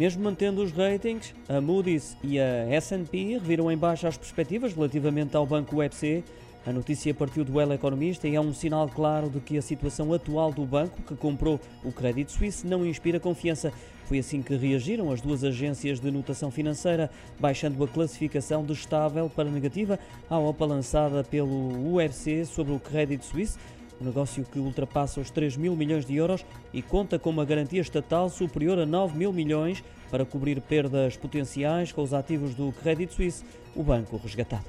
Mesmo mantendo os ratings, a Moody's e a S&P reviram em baixa as perspectivas relativamente ao banco UFC. A notícia partiu do El Economista e é um sinal claro de que a situação atual do banco, que comprou o Credit Suisse, não inspira confiança. Foi assim que reagiram as duas agências de notação financeira, baixando a classificação de estável para negativa à OPA lançada pelo UFC sobre o Credit Suisse um negócio que ultrapassa os 3 mil milhões de euros e conta com uma garantia estatal superior a 9 mil milhões para cobrir perdas potenciais com os ativos do Credit Suisse, o banco resgatado.